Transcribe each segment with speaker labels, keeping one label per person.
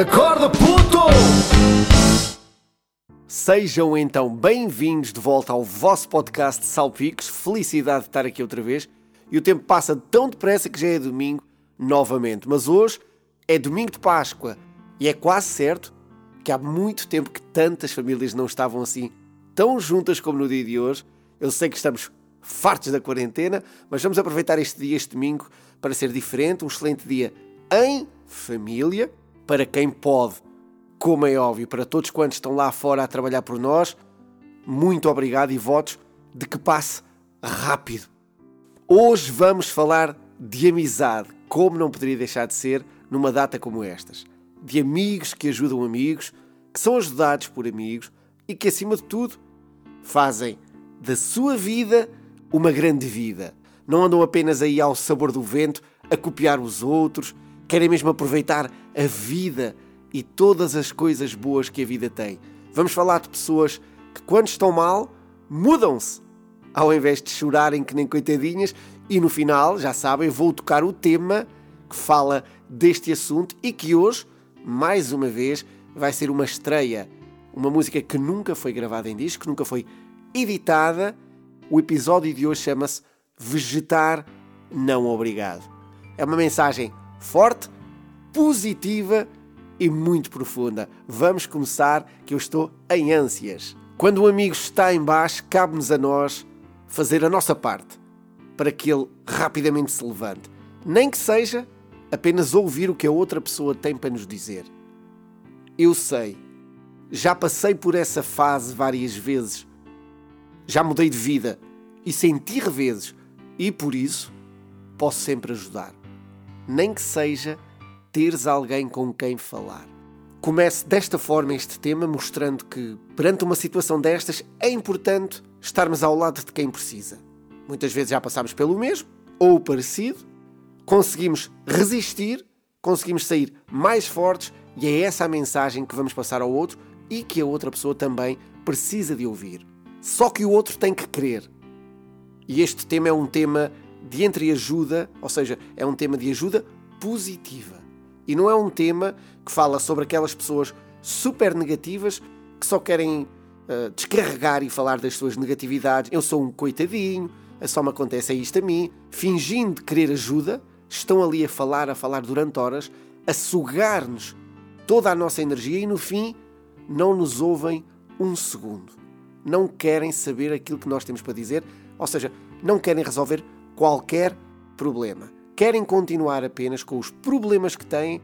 Speaker 1: Acorda, puto!
Speaker 2: Sejam então bem-vindos de volta ao vosso podcast Salpicos. Felicidade de estar aqui outra vez. E o tempo passa tão depressa que já é domingo novamente. Mas hoje é domingo de Páscoa e é quase certo que há muito tempo que tantas famílias não estavam assim tão juntas como no dia de hoje. Eu sei que estamos fartos da quarentena, mas vamos aproveitar este dia, este domingo, para ser diferente, um excelente dia em família, para quem pode como é óbvio, para todos quantos estão lá fora a trabalhar por nós, muito obrigado e votos de que passe rápido. Hoje vamos falar de amizade, como não poderia deixar de ser numa data como estas. De amigos que ajudam amigos, que são ajudados por amigos e que, acima de tudo, fazem da sua vida uma grande vida. Não andam apenas aí ao sabor do vento a copiar os outros, querem mesmo aproveitar a vida e todas as coisas boas que a vida tem. Vamos falar de pessoas que, quando estão mal, mudam-se, ao invés de chorarem que nem coitadinhas, e no final, já sabem, vou tocar o tema que fala deste assunto e que hoje, mais uma vez, vai ser uma estreia. Uma música que nunca foi gravada em disco, que nunca foi editada. O episódio de hoje chama-se Vegetar Não Obrigado. É uma mensagem forte, positiva e muito profunda. Vamos começar, que eu estou em ânsias. Quando um amigo está em baixo, cabe-nos a nós fazer a nossa parte para que ele rapidamente se levante. Nem que seja apenas ouvir o que a outra pessoa tem para nos dizer. Eu sei, já passei por essa fase várias vezes. Já mudei de vida e senti revezes e por isso posso sempre ajudar. Nem que seja teres alguém com quem falar. Comece desta forma este tema, mostrando que, perante uma situação destas, é importante estarmos ao lado de quem precisa. Muitas vezes já passamos pelo mesmo, ou parecido, conseguimos resistir, conseguimos sair mais fortes, e é essa a mensagem que vamos passar ao outro e que a outra pessoa também precisa de ouvir. Só que o outro tem que querer. E este tema é um tema de entreajuda, ou seja, é um tema de ajuda positiva. E não é um tema que fala sobre aquelas pessoas super negativas que só querem uh, descarregar e falar das suas negatividades. Eu sou um coitadinho, só me acontece isto a mim. Fingindo querer ajuda, estão ali a falar, a falar durante horas, a sugar-nos toda a nossa energia e no fim não nos ouvem um segundo. Não querem saber aquilo que nós temos para dizer, ou seja, não querem resolver qualquer problema querem continuar apenas com os problemas que têm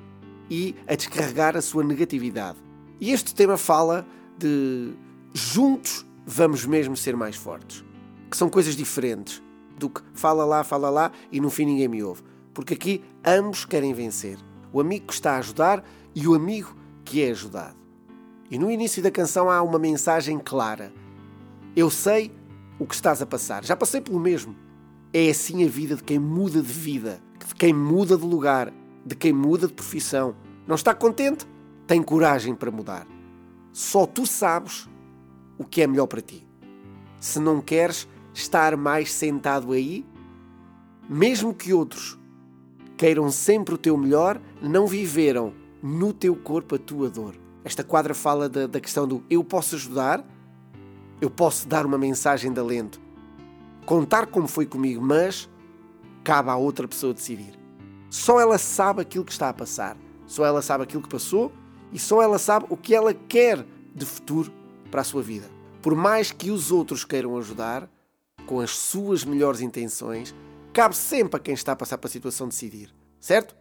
Speaker 2: e a descarregar a sua negatividade. E este tema fala de juntos vamos mesmo ser mais fortes. Que são coisas diferentes do que fala lá, fala lá e no fim ninguém me ouve. Porque aqui ambos querem vencer. O amigo que está a ajudar e o amigo que é ajudado. E no início da canção há uma mensagem clara. Eu sei o que estás a passar. Já passei pelo mesmo. É assim a vida de quem muda de vida, de quem muda de lugar, de quem muda de profissão. Não está contente? Tem coragem para mudar. Só tu sabes o que é melhor para ti. Se não queres estar mais sentado aí, mesmo que outros queiram sempre o teu melhor, não viveram no teu corpo a tua dor. Esta quadra fala da, da questão do eu posso ajudar, eu posso dar uma mensagem de alento, contar como foi comigo, mas cabe à outra pessoa decidir. Só ela sabe aquilo que está a passar, só ela sabe aquilo que passou e só ela sabe o que ela quer de futuro para a sua vida. Por mais que os outros queiram ajudar, com as suas melhores intenções, cabe sempre a quem está a passar pela situação decidir, certo?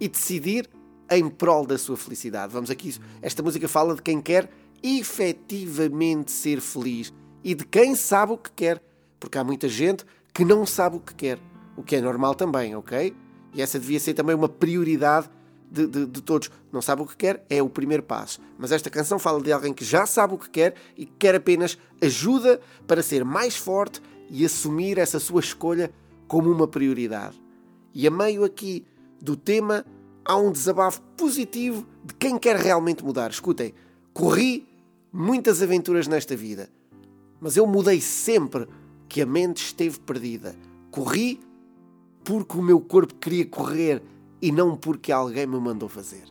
Speaker 2: E decidir em prol da sua felicidade. Vamos aqui, esta música fala de quem quer efetivamente ser feliz e de quem sabe o que quer porque há muita gente que não sabe o que quer, o que é normal também, ok? E essa devia ser também uma prioridade de, de, de, todos. Não sabe o que quer, é o primeiro passo. Mas esta canção fala de alguém que já sabe o que quer e que quer apenas ajuda para ser mais forte e assumir essa sua escolha como uma prioridade. E a meio aqui do tema há um desabafo positivo de quem quer realmente mudar. Escutem, corri muitas aventuras nesta vida, mas eu mudei sempre que a mente esteve perdida. Corri porque o meu corpo queria correr e não porque alguém me mandou fazer.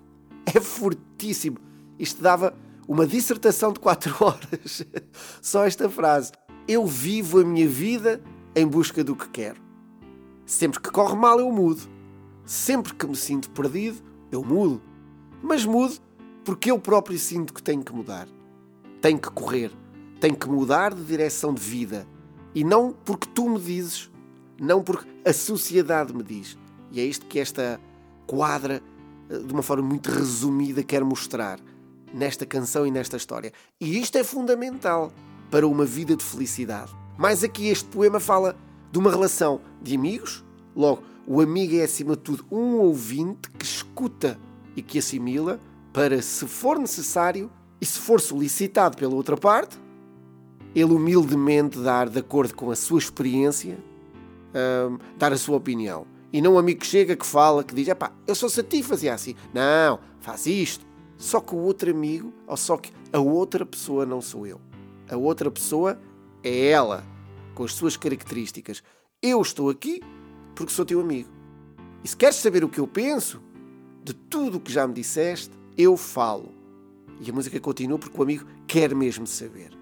Speaker 2: É fortíssimo. Isto dava uma dissertação de quatro horas. Só esta frase. Eu vivo a minha vida em busca do que quero. Sempre que corre mal, eu mudo. Sempre que me sinto perdido, eu mudo. Mas mudo porque eu próprio sinto que tenho que mudar. Tenho que correr. Tenho que mudar de direção de vida. E não porque tu me dizes, não porque a sociedade me diz. E é isto que esta quadra, eh, de uma forma muito resumida, quer mostrar nesta canção e nesta história. E isto é fundamental para uma vida de felicidade. Mas aqui este poema fala de uma relação de amigos. Logo, o amigo é acima de tudo um ouvinte que escuta e que assimila para, se for necessário e se for solicitado pela outra parte, ele humildemente dar, de acordo com a sua experiência, um, dar a sua opinião. E não um amigo que chega, que fala, que diz: pá, eu sou se a ti fazia assim. Não, faz isto. Só que o outro amigo, ou só que a outra pessoa não sou eu. A outra pessoa é ela, com as suas características. Eu estou aqui porque sou teu amigo. E se queres saber o que eu penso, de tudo o que já me disseste, eu falo. E a música continua porque o amigo quer mesmo saber.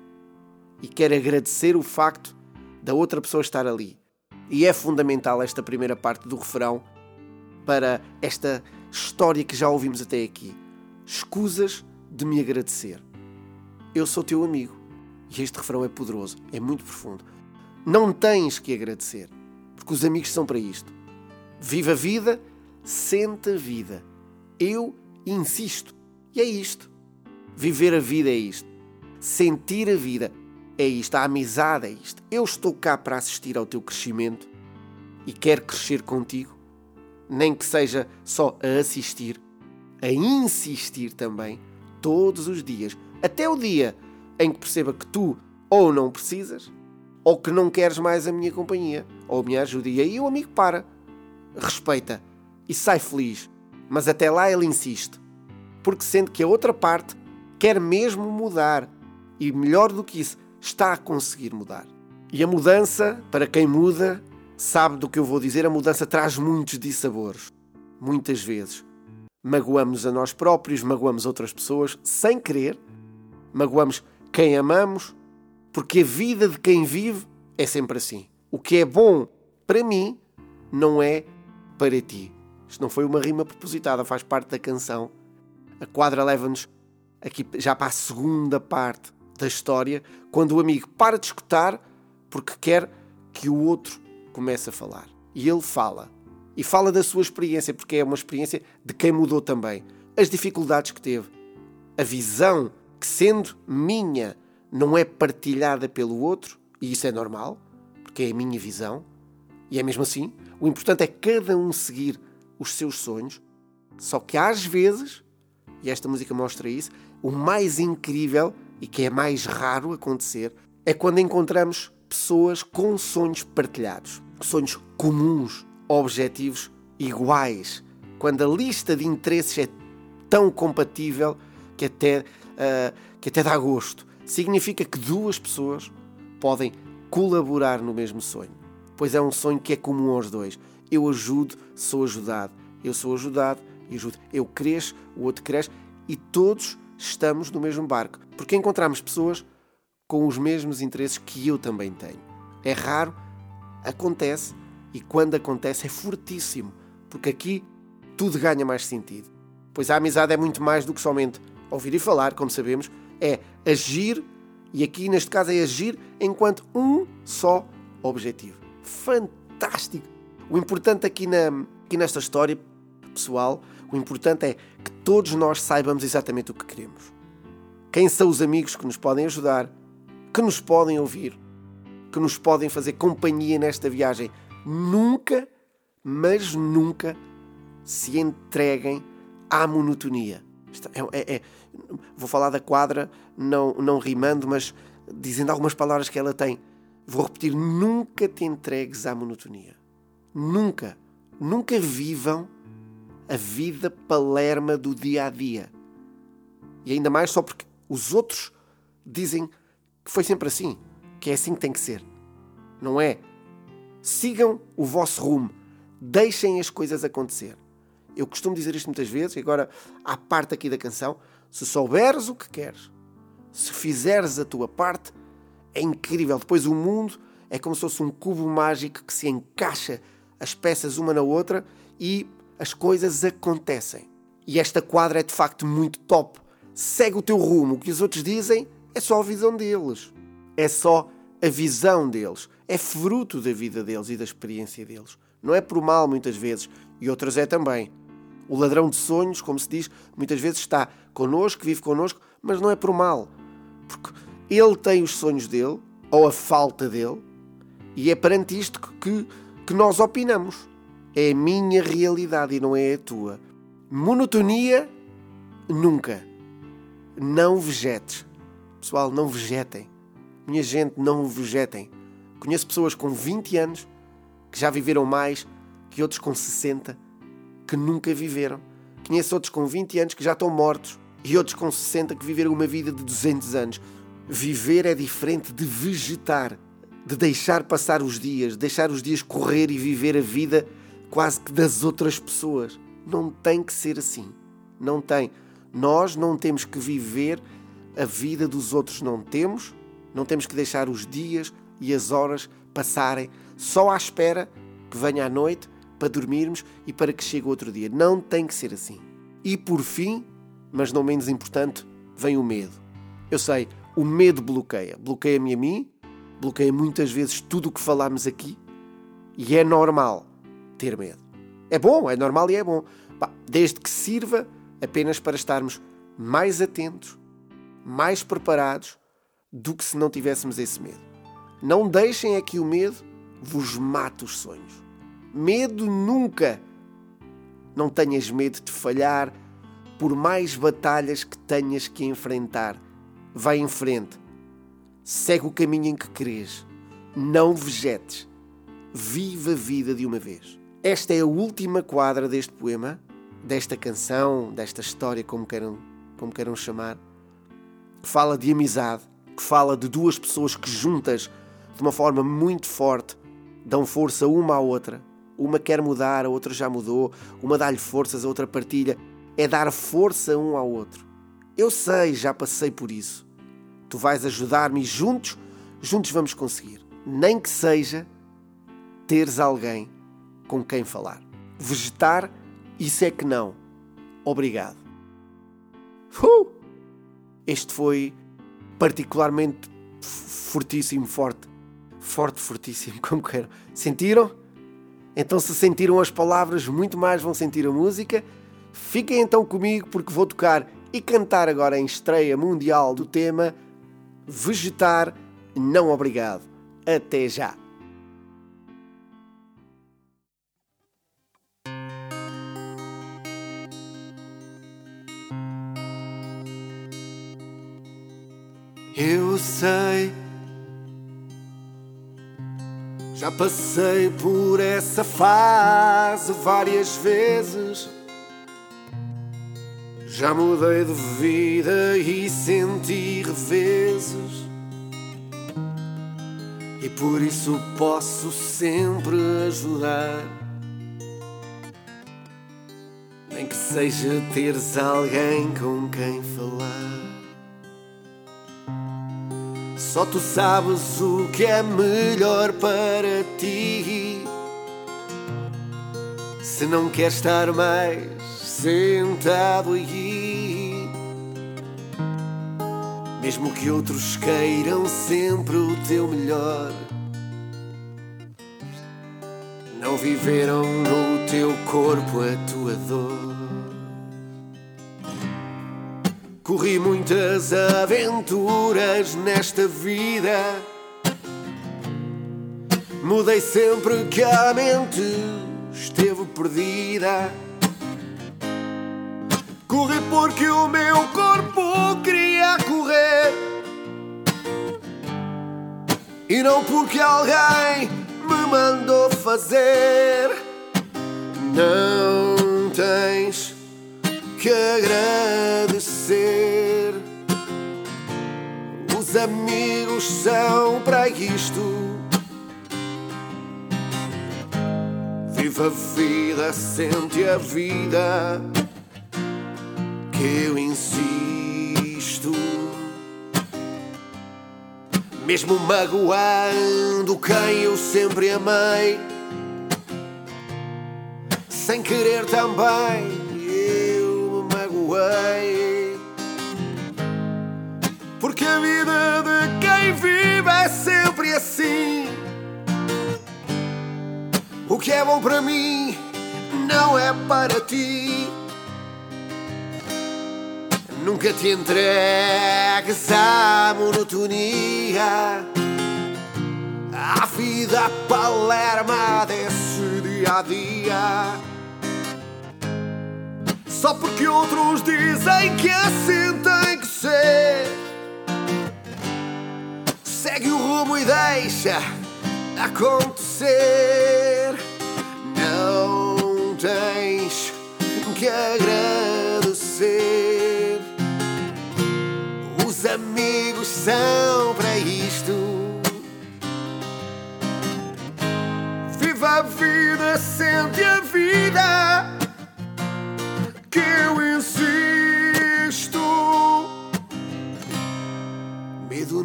Speaker 2: E quer agradecer o facto da outra pessoa estar ali. E é fundamental esta primeira parte do refrão para esta história que já ouvimos até aqui escusas de me agradecer. Eu sou teu amigo. E este refrão é poderoso, é muito profundo. Não tens que agradecer, porque os amigos são para isto. Viva a vida, sente a vida. Eu insisto. E é isto. Viver a vida é isto. Sentir a vida é isto. A amizade é isto. Eu estou cá para assistir ao teu crescimento e quero crescer contigo, nem que seja só a assistir a insistir também, todos os dias, até o dia em que perceba que tu ou não precisas, ou que não queres mais a minha companhia, ou a minha ajuda. E aí o amigo para, respeita e sai feliz. Mas até lá ele insiste, porque sente que a outra parte quer mesmo mudar e, melhor do que isso, está a conseguir mudar. E a mudança, para quem muda, sabe do que eu vou dizer, a mudança traz muitos dissabores. Muitas vezes magoamos a nós próprios, magoamos outras pessoas sem querer, magoamos quem amamos, porque a vida de quem vive é sempre assim. O que é bom para mim não é para ti. Isto não foi uma rima propositada, faz parte da canção. A quadra leva-nos aqui já para a segunda parte da história, quando o amigo para de escutar porque quer que o outro comece a falar. E ele fala e fala da sua experiência, porque é uma experiência de quem mudou também. As dificuldades que teve, a visão que, sendo minha, não é partilhada pelo outro, e isso é normal, porque é a minha visão, e é mesmo assim. O importante é cada um seguir os seus sonhos, só que às vezes, e esta música mostra isso, o mais incrível e que é mais raro acontecer é quando encontramos pessoas com sonhos partilhados, sonhos comuns, objetivos iguais, quando a lista de interesses é tão compatível que até, uh, que até dá gosto. Significa que duas pessoas podem colaborar no mesmo sonho, pois é um sonho que é comum aos dois. Eu ajudo, sou ajudado. Eu sou ajudado e ajudo. Eu cresço, o outro cresce e todos estamos no mesmo barco, porque encontramos pessoas com os mesmos interesses que eu também tenho. É raro, acontece, e quando acontece é fortíssimo, porque aqui tudo ganha mais sentido. Pois a amizade é muito mais do que somente ouvir e falar, como sabemos, é agir, e aqui neste caso é agir enquanto um só objetivo. Fantástico! O importante aqui, na, aqui nesta história, pessoal, o importante é que todos nós saibamos exatamente o que queremos. Quem são os amigos que nos podem ajudar, que nos podem ouvir, que nos podem fazer companhia nesta viagem nunca, mas nunca se entreguem à monotonia. É, é, é, vou falar da quadra, não, não rimando, mas dizendo algumas palavras que ela tem. Vou repetir: nunca te entregues à monotonia. Nunca, nunca vivam a vida palerma do dia a dia. E ainda mais só porque os outros dizem que foi sempre assim, que é assim que tem que ser. Não é? Sigam o vosso rumo. Deixem as coisas acontecer. Eu costumo dizer isto muitas vezes, e agora, à parte aqui da canção, se souberes o que queres, se fizeres a tua parte, é incrível. Depois o mundo é como se fosse um cubo mágico que se encaixa as peças uma na outra e as coisas acontecem. E esta quadra é de facto muito top. Segue o teu rumo. O que os outros dizem é só a visão deles. É só a visão deles. É fruto da vida deles e da experiência deles. Não é por mal, muitas vezes, e outras é também. O ladrão de sonhos, como se diz, muitas vezes está connosco, vive connosco, mas não é por mal. Porque ele tem os sonhos dele, ou a falta dele, e é perante isto que, que nós opinamos. É a minha realidade e não é a tua. Monotonia, nunca. Não vegetes. Pessoal, não vegetem. Minha gente, não vegetem. Conheço pessoas com 20 anos que já viveram mais que outros com 60 que nunca viveram. Conheço outros com 20 anos que já estão mortos e outros com 60 que viveram uma vida de 200 anos. Viver é diferente de vegetar, de deixar passar os dias, deixar os dias correr e viver a vida quase que das outras pessoas. Não tem que ser assim. Não tem. Nós não temos que viver a vida dos outros, não temos. Não temos que deixar os dias e as horas passarem só à espera que venha a noite para dormirmos e para que chegue outro dia. Não tem que ser assim. E por fim, mas não menos importante, vem o medo. Eu sei, o medo bloqueia. Bloqueia-me a mim, bloqueia muitas vezes tudo o que falámos aqui e é normal ter medo. É bom, é normal e é bom. Desde que sirva apenas para estarmos mais atentos, mais preparados do que se não tivéssemos esse medo. Não deixem é que o medo vos mate os sonhos. Medo nunca. Não tenhas medo de falhar, por mais batalhas que tenhas que enfrentar. Vai em frente. Segue o caminho em que queres. Não vegetes. Viva a vida de uma vez. Esta é a última quadra deste poema, desta canção, desta história, como queiram, como queiram chamar, que fala de amizade, que fala de duas pessoas que juntas, de uma forma muito forte, dão força uma à outra uma quer mudar, a outra já mudou, uma dá-lhe forças, a outra partilha. É dar força um ao outro. Eu sei, já passei por isso. Tu vais ajudar-me e juntos, juntos vamos conseguir. Nem que seja teres alguém com quem falar. Vegetar, isso é que não. Obrigado. Uh! Este foi particularmente fortíssimo, forte. Forte, fortíssimo, como quero. Sentiram? Então, se sentiram as palavras, muito mais vão sentir a música. Fiquem então comigo porque vou tocar e cantar agora em estreia mundial do tema Vegetar, não obrigado. Até já! Eu sei já passei por essa fase várias vezes. Já mudei de vida e senti reveses. E por isso posso sempre ajudar. Nem que seja teres alguém com quem falar. Só tu sabes o que é melhor para ti. Se não queres estar mais sentado aí, mesmo que outros queiram sempre o teu melhor, não viveram no teu corpo a tua dor. Corri muitas aventuras nesta vida. Mudei sempre que a mente esteve perdida. Corri porque o meu corpo queria correr. E não porque alguém me mandou fazer. Não tens que agradecer. Amigos são para isto. Viva a vida, sente a vida que eu insisto. Mesmo magoando quem eu sempre amei, sem querer também eu me magoei. Porque a vida de quem vive é sempre assim. O que é bom para mim não é para ti. Nunca te entregues à monotonia. A vida palerma desse dia a dia. Só porque outros dizem que assim tem que ser. Segue o rumo e deixa acontecer. Não tens que agradecer. Os amigos são para isto. Viva a vida, sente a vida.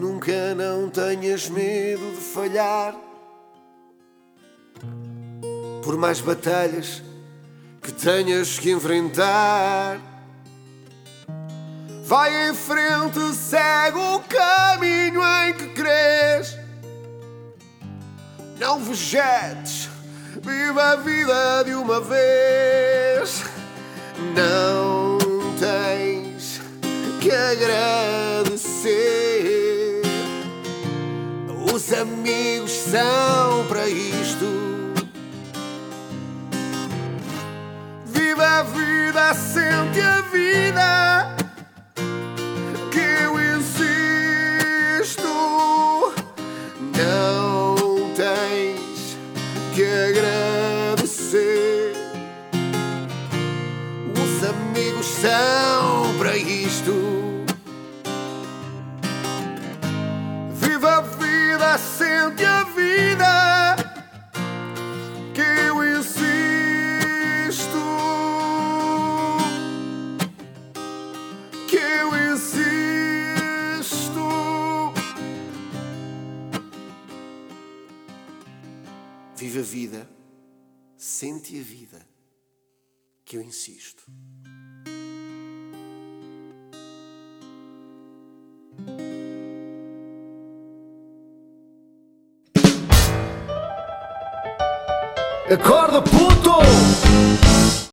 Speaker 2: Nunca não tenhas medo de falhar. Por mais batalhas que tenhas que enfrentar. Vai em frente, segue o caminho em que crês. Não vegetes, viva a vida de uma vez. Não tens que agradecer. Os amigos são para isto. Viva a vida, sente a vida. A vida. Que eu insisto. Acorda, puto!